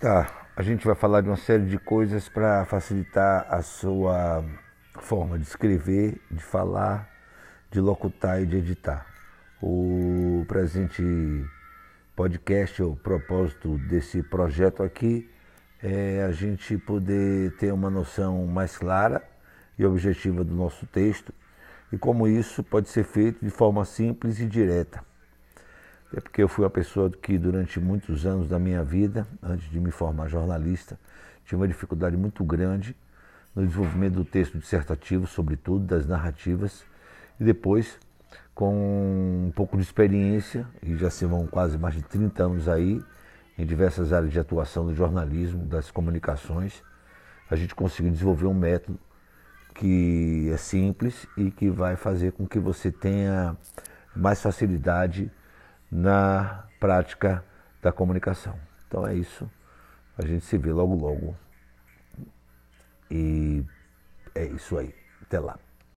Tá, a gente vai falar de uma série de coisas para facilitar a sua forma de escrever, de falar, de locutar e de editar. O presente podcast, o propósito desse projeto aqui é a gente poder ter uma noção mais clara e objetiva do nosso texto e como isso pode ser feito de forma simples e direta. É porque eu fui uma pessoa que durante muitos anos da minha vida, antes de me formar jornalista, tinha uma dificuldade muito grande no desenvolvimento do texto dissertativo, sobretudo das narrativas, e depois, com um pouco de experiência, e já se vão quase mais de 30 anos aí, em diversas áreas de atuação do jornalismo, das comunicações, a gente conseguiu desenvolver um método que é simples e que vai fazer com que você tenha mais facilidade na prática da comunicação. Então é isso. A gente se vê logo logo. E é isso aí. Até lá.